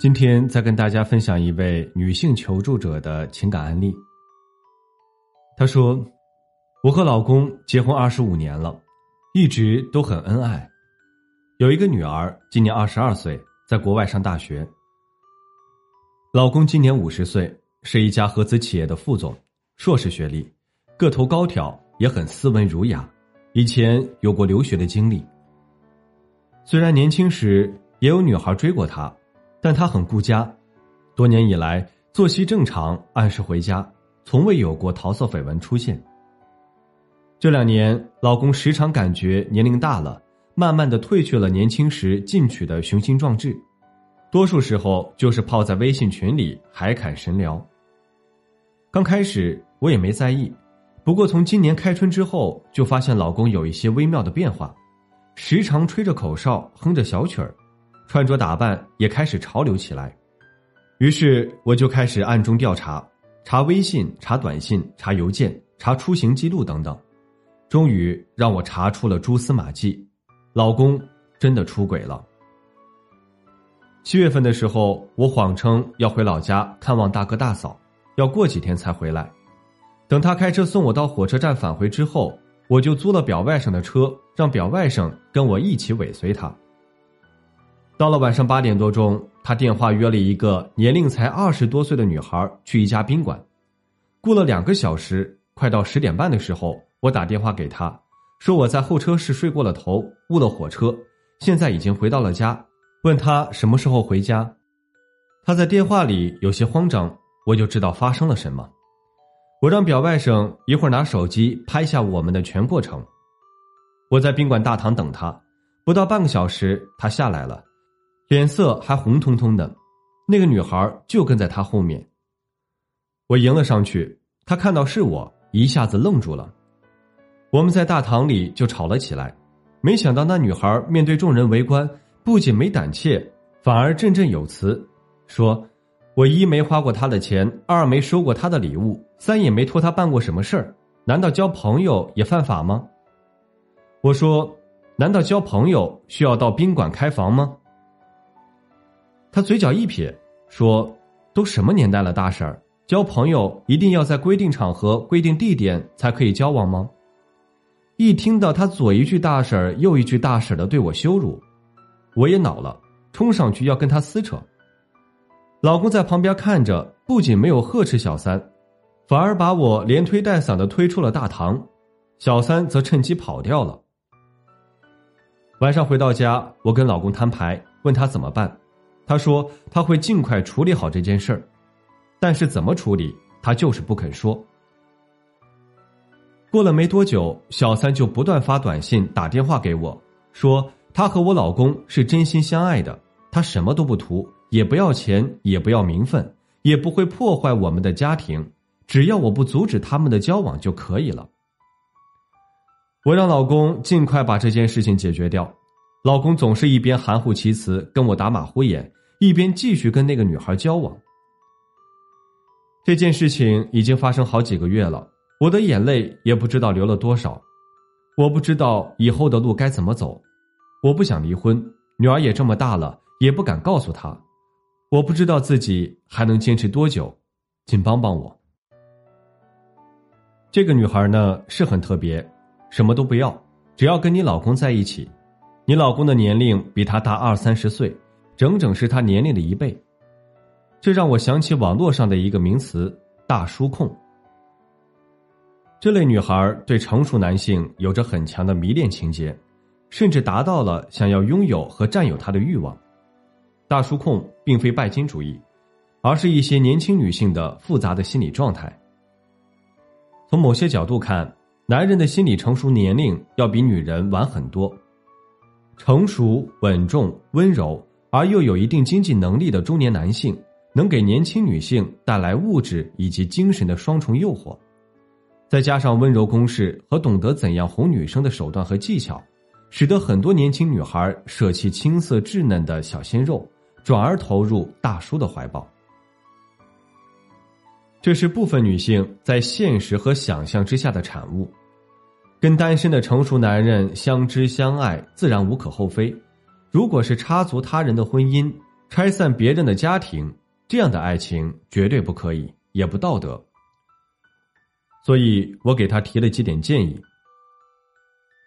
今天再跟大家分享一位女性求助者的情感案例。她说：“我和老公结婚二十五年了，一直都很恩爱，有一个女儿，今年二十二岁，在国外上大学。老公今年五十岁，是一家合资企业的副总，硕士学历，个头高挑，也很斯文儒雅，以前有过留学的经历。虽然年轻时也有女孩追过他。”但他很顾家，多年以来作息正常，按时回家，从未有过桃色绯闻出现。这两年，老公时常感觉年龄大了，慢慢的褪去了年轻时进取的雄心壮志，多数时候就是泡在微信群里海侃神聊。刚开始我也没在意，不过从今年开春之后，就发现老公有一些微妙的变化，时常吹着口哨，哼着小曲儿。穿着打扮也开始潮流起来，于是我就开始暗中调查，查微信、查短信、查邮件、查出行记录等等，终于让我查出了蛛丝马迹，老公真的出轨了。七月份的时候，我谎称要回老家看望大哥大嫂，要过几天才回来。等他开车送我到火车站返回之后，我就租了表外甥的车，让表外甥跟我一起尾随他。到了晚上八点多钟，他电话约了一个年龄才二十多岁的女孩去一家宾馆。过了两个小时，快到十点半的时候，我打电话给他，说我在候车室睡过了头，误了火车，现在已经回到了家，问他什么时候回家。他在电话里有些慌张，我就知道发生了什么。我让表外甥一会儿拿手机拍下我们的全过程。我在宾馆大堂等他，不到半个小时，他下来了。脸色还红彤彤的，那个女孩就跟在他后面。我迎了上去，他看到是我，一下子愣住了。我们在大堂里就吵了起来，没想到那女孩面对众人围观，不仅没胆怯，反而振振有词，说：“我一没花过他的钱，二没收过他的礼物，三也没托他办过什么事儿，难道交朋友也犯法吗？”我说：“难道交朋友需要到宾馆开房吗？”他嘴角一撇，说：“都什么年代了，大婶儿，交朋友一定要在规定场合、规定地点才可以交往吗？”一听到他左一句大婶儿，右一句大婶儿的对我羞辱，我也恼了，冲上去要跟他撕扯。老公在旁边看着，不仅没有呵斥小三，反而把我连推带搡的推出了大堂，小三则趁机跑掉了。晚上回到家，我跟老公摊牌，问他怎么办。他说他会尽快处理好这件事儿，但是怎么处理，他就是不肯说。过了没多久，小三就不断发短信、打电话给我，说她和我老公是真心相爱的，他什么都不图，也不要钱，也不要名分，也不会破坏我们的家庭，只要我不阻止他们的交往就可以了。我让老公尽快把这件事情解决掉，老公总是一边含糊其辞跟我打马虎眼。一边继续跟那个女孩交往，这件事情已经发生好几个月了，我的眼泪也不知道流了多少，我不知道以后的路该怎么走，我不想离婚，女儿也这么大了，也不敢告诉她，我不知道自己还能坚持多久，请帮帮我。这个女孩呢是很特别，什么都不要，只要跟你老公在一起，你老公的年龄比她大二三十岁。整整是他年龄的一倍，这让我想起网络上的一个名词“大叔控”。这类女孩对成熟男性有着很强的迷恋情节，甚至达到了想要拥有和占有他的欲望。大叔控并非拜金主义，而是一些年轻女性的复杂的心理状态。从某些角度看，男人的心理成熟年龄要比女人晚很多，成熟、稳重、温柔。而又有一定经济能力的中年男性，能给年轻女性带来物质以及精神的双重诱惑，再加上温柔攻势和懂得怎样哄女生的手段和技巧，使得很多年轻女孩舍弃青涩稚嫩的小鲜肉，转而投入大叔的怀抱。这是部分女性在现实和想象之下的产物，跟单身的成熟男人相知相爱，自然无可厚非。如果是插足他人的婚姻，拆散别人的家庭，这样的爱情绝对不可以，也不道德。所以我给他提了几点建议。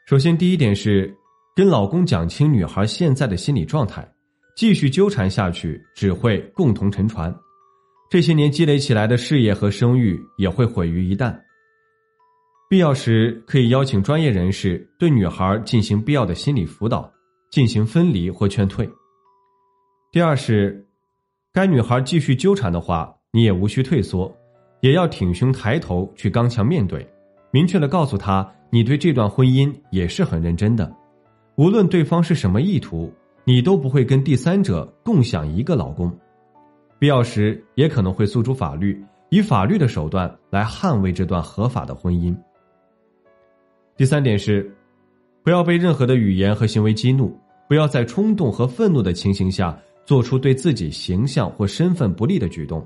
首先，第一点是跟老公讲清女孩现在的心理状态，继续纠缠下去只会共同沉船。这些年积累起来的事业和声誉也会毁于一旦。必要时可以邀请专业人士对女孩进行必要的心理辅导，进行分离或劝退。第二是，该女孩继续纠缠的话，你也无需退缩，也要挺胸抬头去刚强面对，明确的告诉她，你对这段婚姻也是很认真的，无论对方是什么意图，你都不会跟第三者共享一个老公。必要时也可能会诉诸法律，以法律的手段来捍卫这段合法的婚姻。第三点是，不要被任何的语言和行为激怒，不要在冲动和愤怒的情形下做出对自己形象或身份不利的举动，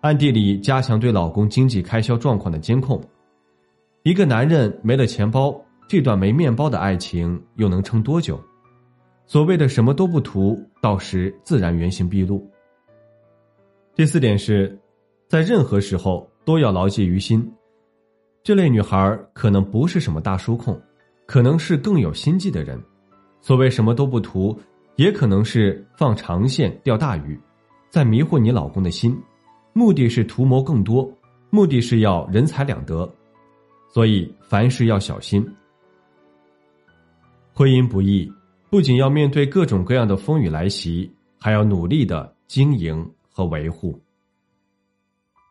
暗地里加强对老公经济开销状况的监控。一个男人没了钱包，这段没面包的爱情又能撑多久？所谓的什么都不图，到时自然原形毕露。第四点是，在任何时候都要牢记于心，这类女孩可能不是什么大叔控，可能是更有心计的人。所谓什么都不图，也可能是放长线钓大鱼，在迷惑你老公的心，目的是图谋更多，目的是要人财两得。所以凡事要小心。婚姻不易，不仅要面对各种各样的风雨来袭，还要努力的经营。和维护。